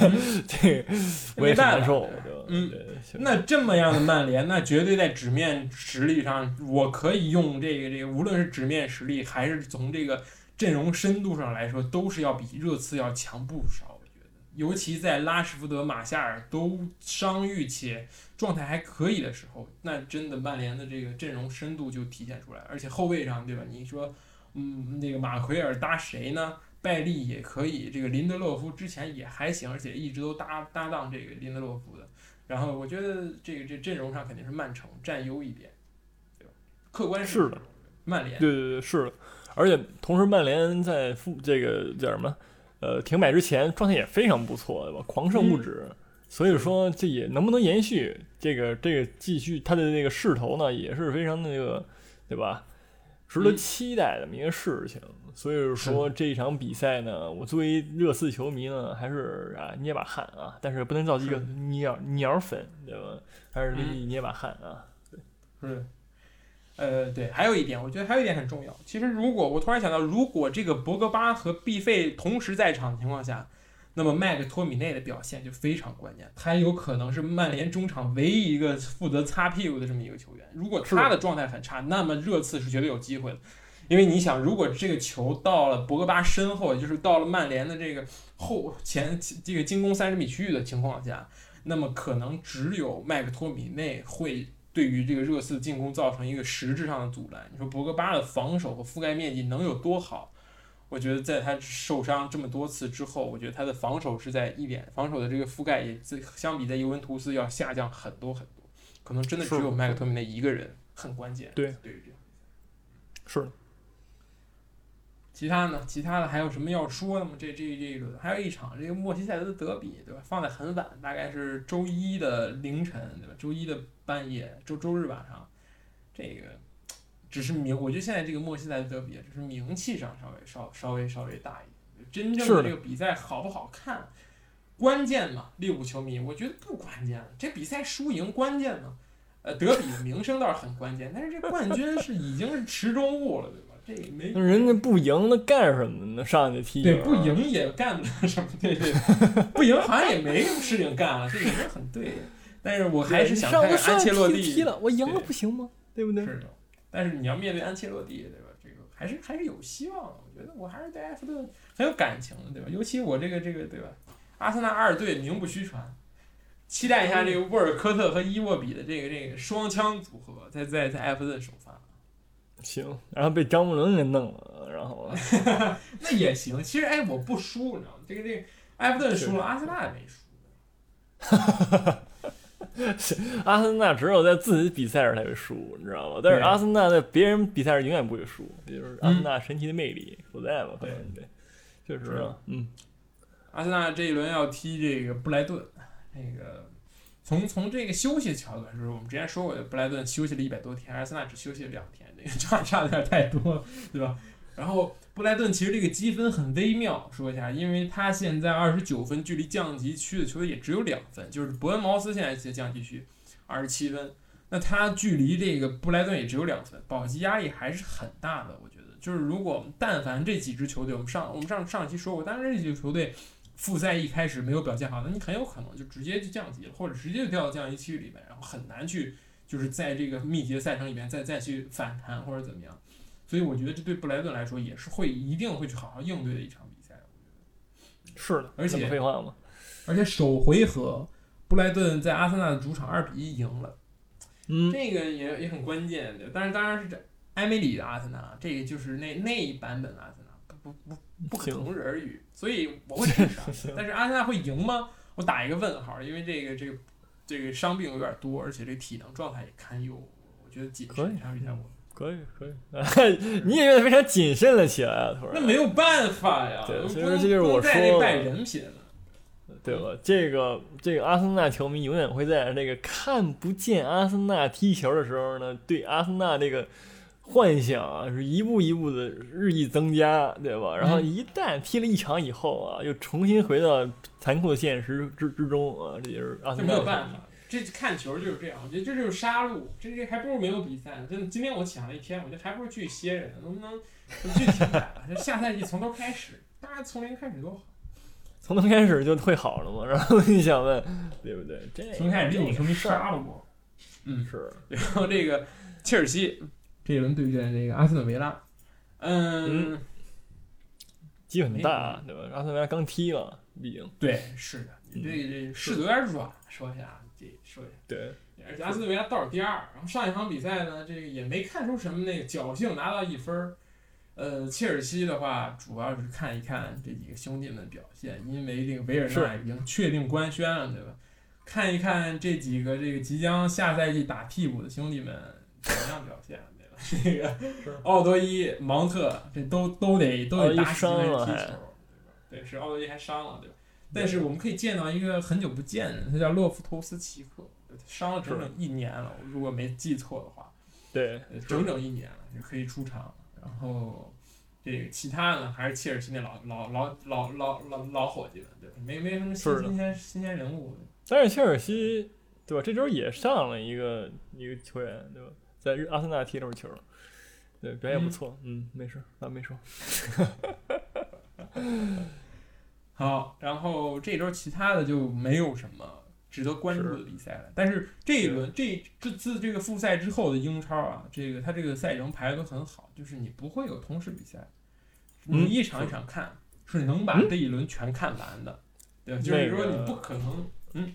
这个我也很难受，对吧？嗯那这么样的曼联，那绝对在纸面实力上，我可以用这个这个，无论是纸面实力还是从这个阵容深度上来说，都是要比热刺要强不少。我觉得，尤其在拉什福德、马夏尔都伤愈且状态还可以的时候，那真的曼联的这个阵容深度就体现出来了。而且后卫上，对吧？你说，嗯，那个马奎尔搭谁呢？拜利也可以，这个林德洛夫之前也还行，而且一直都搭搭档这个林德洛夫的。然后我觉得这个这阵容上肯定是曼城占优一点，对吧？客观是的，曼联对对对，是的，而且同时曼联在复这个叫什么，呃，停摆之前状态也非常不错，对吧？狂胜不止，所以说这也能不能延续这个这个继续他的那个势头呢，也是非常那个，对吧？值得嗯期待的这么一个事情。所以说这一场比赛呢，我作为热刺球迷呢，还是啊捏把汗啊，但是不能造一个是鸟鸟粉，对吧？还是得嗯捏把汗啊。是，呃，对，还有一点，我觉得还有一点很重要。其实，如果我突然想到，如果这个博格巴和毕费同时在场的情况下，那么麦克托米内的表现就非常关键，他有可能是曼联中场唯一一个负责擦屁股的这么一个球员。如果他的状态很差，那么热刺是绝对有机会的。因为你想，如果这个球到了博格巴身后，也就是到了曼联的这个后前这个进攻三十米区域的情况下，那么可能只有麦克托米内会对于这个热刺进攻造成一个实质上的阻拦。你说博格巴的防守和覆盖面积能有多好？我觉得在他受伤这么多次之后，我觉得他的防守是在一点防守的这个覆盖也自相比在尤文图斯要下降很多很多，可能真的只有麦克托米奈一个人很关键。对，对于这样。是。其他呢？其他的还有什么要说的吗？这这这一轮还有一场这个莫西塞德的德比，对吧？放在很晚，大概是周一的凌晨，对吧？周一的半夜，周周日晚上，这个只是名，我觉得现在这个莫西塞德德比，只是名气上稍微稍稍微稍微大一点，真正的的这个比赛好不好看，关键嘛，利物浦球迷，我觉得不关键了，这比赛输赢关键吗？呃，德比的名声倒是很关键，但是这冠军是已经是池中物了，对吧？这个没那人家不赢，那干什么呢？上去踢对，不赢也干不了什么，对对，不赢好像也没什么事情干了，这也是很对。但是我还是想看看安切洛蒂。踢了，我赢了不行吗？对不对？是的，但是你要面对安切洛蒂，对吧？这个还是还是有希望的。我觉得我还是对埃弗顿很有感情的，对吧？尤其我这个这个对吧？阿森纳二队名不虚传，期待一下这个沃尔科特和伊沃比的这个这个双枪组合，在在在埃弗顿首发。行，然后被张伯伦给弄了，然后 那也行，其实哎，我不输，你知道吗？这个这个埃弗顿输了，阿森纳也没输。阿森纳只有在自己比赛时才会输，你知道吗？但是阿森纳在别人比赛时永远不会输，这就是阿森纳神奇的魅力所在嘛。对对，确实啊，嗯，阿森纳这一轮要踢这个布莱顿，这个从从这个休息的角度来说，我们之前说过的，布莱顿休息了一百多天，阿森纳只休息了两天，这个 差差的有点太多了，对吧？然后布莱顿其实这个积分很微妙，说一下，因为他现在二十九分，距离降级区的球队也只有两分，就是伯恩茅斯现在在降级区二十七分，那他距离这个布莱顿也只有两分，保级压力还是很大的，我觉得。就是如果但凡这几支球队，我们上我们上上期说过，当然这几支球队复赛一开始没有表现好，那你很有可能就直接就降级了，或者直接就掉到降级区里面，然后很难去就是在这个密集的赛程里面再再去反弹或者怎么样。所以我觉得这对布莱顿来说也是会一定会去好好应对的一场比赛。是的，而且废话嘛，而且首回合布莱顿在阿森纳的主场二比一赢了，嗯，这个也也很关键的。但是当然是这埃梅里的阿森纳，这个就是那那一版本的阿森纳，不不不可同日而语。所以我会支持但是阿森纳会赢吗？我打一个问号，因为这个这个这个伤病有点多，而且这体能状态也堪忧。我觉得谨可以慎参与一下我。可以可以，你也变得非常谨慎了起来啊，突然。那没有办法呀，对所以说这就是我说的人品了。对吧？这个这个阿森纳球迷永远会在那个看不见阿森纳踢球的时候呢，对阿森纳这个幻想啊是一步一步的日益增加，对吧？然后嗯一旦踢了一场以后啊，又重新回到残酷的现实之之中啊，这就是阿这森纳。没有办法，这看球就是这样，我觉得这就是杀戮，这这还不如没有比赛呢。真的，今天我想了一天，我觉得还不如去歇着呢，能不能不去停摆了？这下赛季从头开始，大家从零开始多好。从头开始就会好了嘛。然后你想问，对不对？这从开始就有球迷事儿杀了我。嗯，是然后这个切尔西这一轮对阵这个阿斯顿维拉，嗯，机会很大，对吧？阿斯顿维拉刚踢了，毕竟对，是的，你这这势头有点软，说一下，这说一下。对，而且阿斯顿维拉倒数第二，然后上一场比赛呢，这个也没看出什么那个侥幸拿到一分儿。呃，切尔西的话，主要是看一看这几个兄弟们表现，因为这个维尔纳已经确定官宣了，对吧？看一看这几个这个即将下赛季打替补的兄弟们怎么样表现，对吧？这个奥多伊、芒特这都都得都得打起来踢球，对，是奥多伊还伤了，对吧？但是我们可以见到一个很久不见的人，他叫洛夫托斯奇克，伤了整整一年了，如果没记错的话，对，整整一年了，就可以出场。然后这个其他呢，还是切尔西那老老老老老老老伙计们，对吧？没没什么新新鲜新鲜人物。但是切尔西，对吧？这周也上了一个一个球员，对吧？在阿森纳踢那会球，对，表现不错。嗯，没事，咱没说。好，然后这周其他的就没有什么值得关注的比赛了。但是这一轮这这次这个复赛之后的英超啊，这个它这个赛程排的都很好，就是你不会有同时比赛，你一场一场看，是能把这一轮全看完的。对，就是说你不可能，嗯，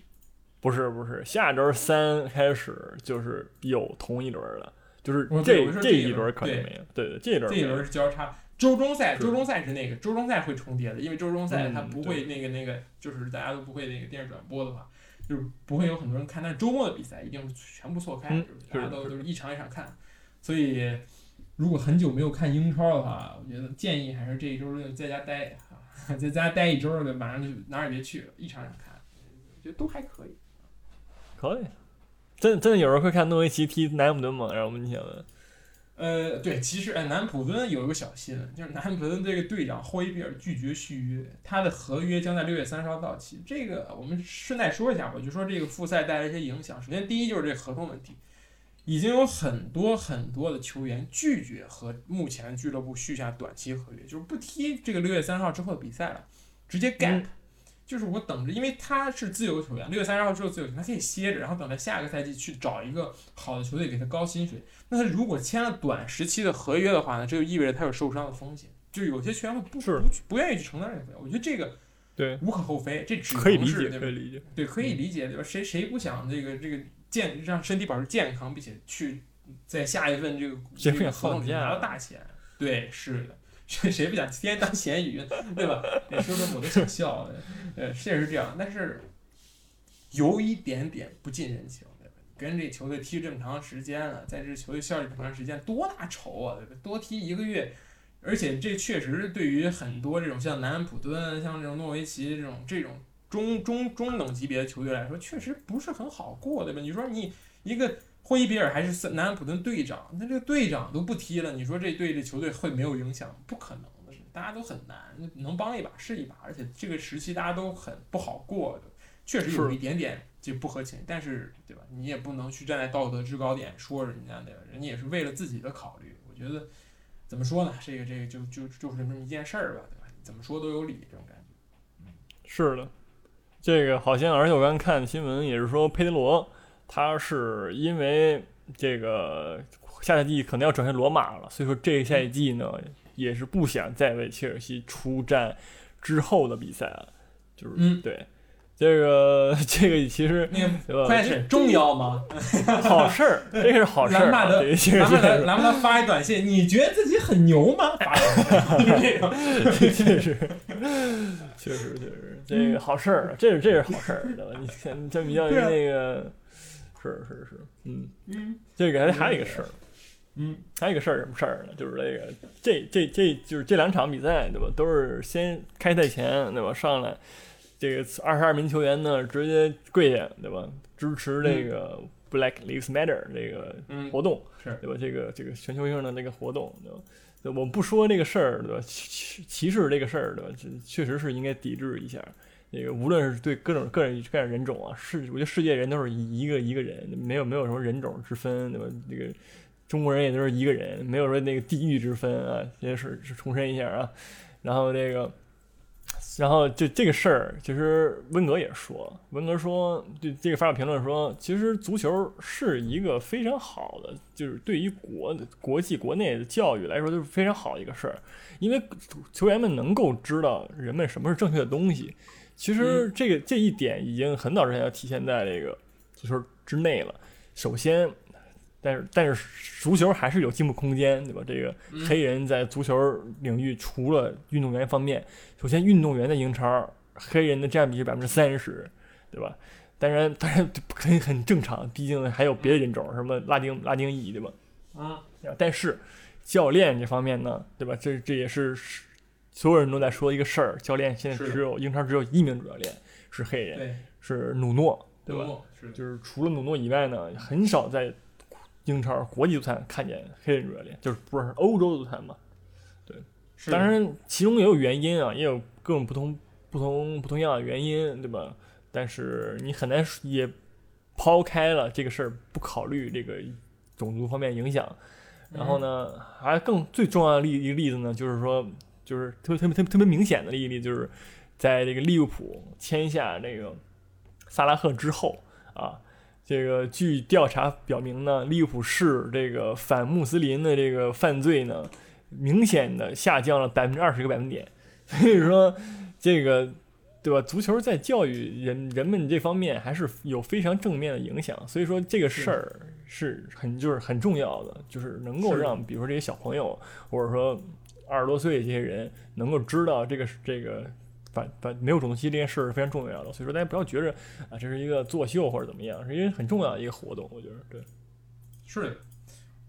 不是不是，下周三开始就是有同一轮的，就是这这一轮可能没有，对对，这一轮这一轮是交叉。周中赛，周中赛是那个周中赛会重叠的，因为周中赛它不会那个那个，就是大家都不会那个电视转播的话，就是不会有很多人看。但是周末的比赛一定是全部错开，就是大家都都是一场一场看。所以如果很久没有看英超的话，我觉得建议还是这一周就在家待啊，在家待一周的，马上就哪儿也别去了，一场一场看，我觉得都还可以。可以，真真的有人会看诺维奇踢南安普顿吗？让我们想问。呃，对，其实哎，南普敦有一个小新闻，就是南普敦这个队长霍伊比尔拒绝续约，他的合约将在六月三十号到期。这个我们顺带说一下吧，就说这个复赛带来一些影响。首先，第一就是这合同问题，已经有很多很多的球员拒绝和目前俱乐部续下短期合约，就是不踢这个六月三十号之后的比赛了，直接 gap。就是我等着，因为他是自由球员，六月三十号之后自由球员，他可以歇着，然后等他下个赛季去找一个好的球队给他高薪水。那他如果签了短时期的合约的话呢，这就意味着他有受伤的风险。就有些球员会不不不愿意去承担这个风险。我觉得这个对无可厚非，这只可以理解，可以理解，对，可以理解，对吧？谁谁不想这个这个健让身体保持健康，并且去在下一份这个这个合同里拿到大钱？对，是的。谁谁不想天天当咸鱼，对吧？你说的我都想笑了。呃，确实是这样，但是有一点点不近人情，对吧？跟这球队踢这么长时间了，在这球队效力这么长时间，多大仇啊，对吧？多踢一个月，而且这确实对于很多这种像南安普敦、像这种诺维奇这种这种中中中等级别的球队来说，确实不是很好过，对吧？你说你一个。霍伊比尔还是南安普顿队长，那这个队长都不踢了，你说这对这球队会没有影响？不可能的事，大家都很难，能帮一把是一把，而且这个时期大家都很不好过的，确实有一点点就不合情，但是对吧？你也不能去站在道德制高点说人家对吧？人家也是为了自己的考虑。我觉得怎么说呢？这个这个就就就是这么一件事儿吧，对吧？怎么说都有理，这种感觉。嗯，是的，这个好像，而且我刚看新闻也是说佩德罗。他是因为这个下赛季可能要转向罗马了，所以说这个赛季呢也是不想再为切尔西出战之后的比赛了，就是嗯对这个 这个其实对吧？关键是重要吗？好事儿，这是好事儿。兰帕德，兰帕德，兰帕德发一短信，你觉得自己很牛吗？就是这个，确实，确实，确实，这个好事儿，这是这是好事儿，对吧？你看，这比较那个。是是是，嗯嗯，这个还还有一个事儿，嗯，还有一个事儿什么事儿呢？就是这个这这这就是这两场比赛对吧？都是先开赛前对吧？上来这个二十二名球员呢直接跪下对吧？支持这个 Black Lives Matter 这个活动是对吧？这个这个全球性的那个活动对吧？我们不说这个事儿对吧？歧歧视这个事儿对吧？这确实是应该抵制一下。那个无论是对各种各人各样人种啊，世我觉得世界人都是一个一个人，没有没有什么人种之分，对吧？这个中国人也都是一个人，没有说那个地域之分啊，也是是重申一下啊。然后这个，然后就这个事儿，其实温格也说，温格说，对这个发表评论说，其实足球是一个非常好的，就是对于国国际国内的教育来说，都是非常好的一个事儿，因为球员们能够知道人们什么是正确的东西。其实这个这一点已经很早之前要体现在这个足球之内了。首先，但是但是足球还是有进步空间，对吧？这个黑人在足球领域，除了运动员方面，首先运动员的英超黑人的占比是百分之三十，对吧？当然当然很很正常，毕竟还有别的人种，什么拉丁拉丁裔，对吧？啊，但是教练这方面呢，对吧？这这也是。所有人都在说一个事儿，教练现在只有英超只有一名主教练是黑人，是努诺，对吧？是，就是除了努诺以外呢，很少在英超国际足坛看见黑人主教练，就是不是欧洲足坛嘛？对，当然其中也有原因啊，也有各种不同、不同、不同样的原因，对吧？但是你很难也抛开了这个事儿，不考虑这个种族方面影响。然后呢，还更最重要的例一个例子呢，就是说。就是特别特别特别特别明显的例例，就是在这个利物浦签下这个萨拉赫之后啊，这个据调查表明呢，利物浦市这个反穆斯林的这个犯罪呢，明显的下降了百分之二十个百分点。所以说，这个对吧？足球在教育人人们这方面还是有非常正面的影响。所以说，这个事儿是很就是很重要的，就是能够让比如说这些小朋友，或者说。二十多岁这些人能够知道这个这个反反没有种族歧视这件事是非常重要的，所以说大家不要觉着啊这是一个作秀或者怎么样，是因为很重要的一个活动，我觉得对。是的，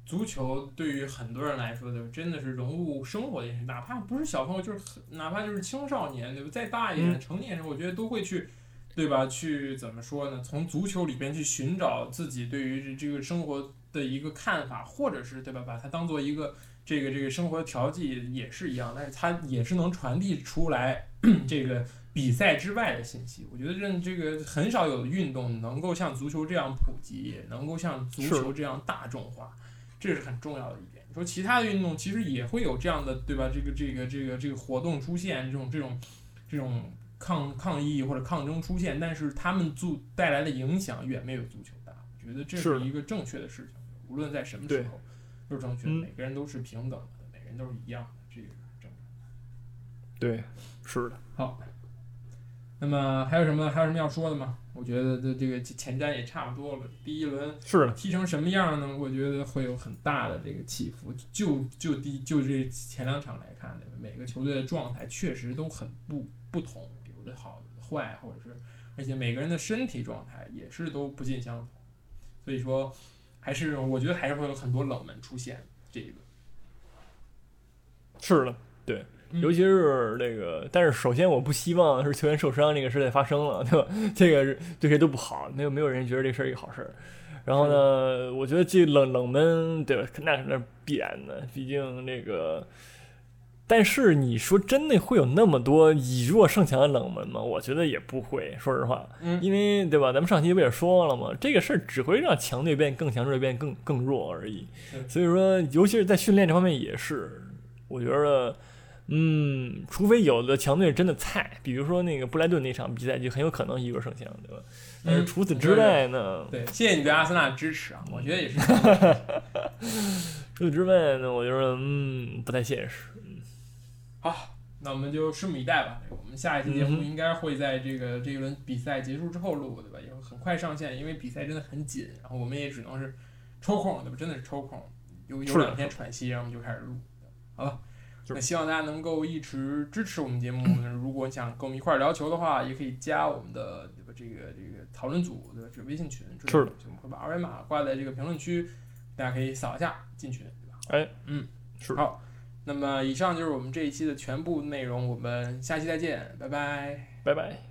足球对于很多人来说，就真的是融入生活的事，哪怕不是小朋友，就是哪怕就是青少年，对吧？再大一点成年人，我觉得都会去，对吧？去怎么说呢？从足球里边去寻找自己对于这个生活的一个看法，或者是对吧？把它当做一个。这个这个生活调剂也是一样，但是它也是能传递出来 这个比赛之外的信息。我觉得这这个很少有运动能够像足球这样普及，能够像足球这样大众化，这是很重要的一点。你说其他的运动其实也会有这样的，对吧？这个这个这个这个活动出现，这种这种这种抗抗议或者抗争出现，但是他们足带来的影响远没有足球大。我觉得这是一个正确的事情，无论在什么时候。都是正确的，每个人都是平等的，每个人都是一样的，这个正对，是的。好，那么还有什么还有什么要说的吗？我觉得这这个前瞻也差不多了。第一轮是的，踢成什么样呢？我觉得会有很大的这个起伏。就就第就这前两场来看，每个球队的状态确实都很不不同，比如的好坏，或者是而且每个人的身体状态也是都不尽相同，所以说。还是我觉得还是会有很多冷门出现，这个是的，对，尤其是那个，但是首先我不希望是球员受伤这个事情发生了，对吧？这个对谁都不好，没有没有人觉得这事儿一个好事儿。然后呢，我觉得这冷冷门，对吧？那那必然的，毕竟那个。但是你说真的会有那么多以弱胜强的冷门吗？我觉得也不会，说实话，嗯，因为对吧？咱们上期不也说了吗？这个事儿只会让强队变更强，弱队变更更弱而已。所以说，尤其是在训练这方面也是，我觉得，嗯，除非有的强队真的菜，比如说那个布莱顿那场比赛就很有可能以弱胜强，对吧？但是除此之外呢？对，谢谢你对阿森纳的支持啊，我觉得也是。除此之外呢，我觉得嗯不太现实。好，那我们就拭目以待吧。我们下一期节目应该会在这个这一轮比赛结束之后录，对吧？也会很快上线，因为比赛真的很紧，然后我们也只能是抽空，对吧？真的是抽空，有有两天喘息，然后我们就开始录。好吧，那希望大家能够一直支持我们节目。如果想跟我们一块儿聊球的话，也可以加我们的对吧？这个这个讨论组，对吧？这个微信群，是的，我们会把二维码挂在这个评论区，大家可以扫一下进群，对吧？哎，嗯，是好。那么，以上就是我们这一期的全部内容，我们下期再见，拜拜，拜拜。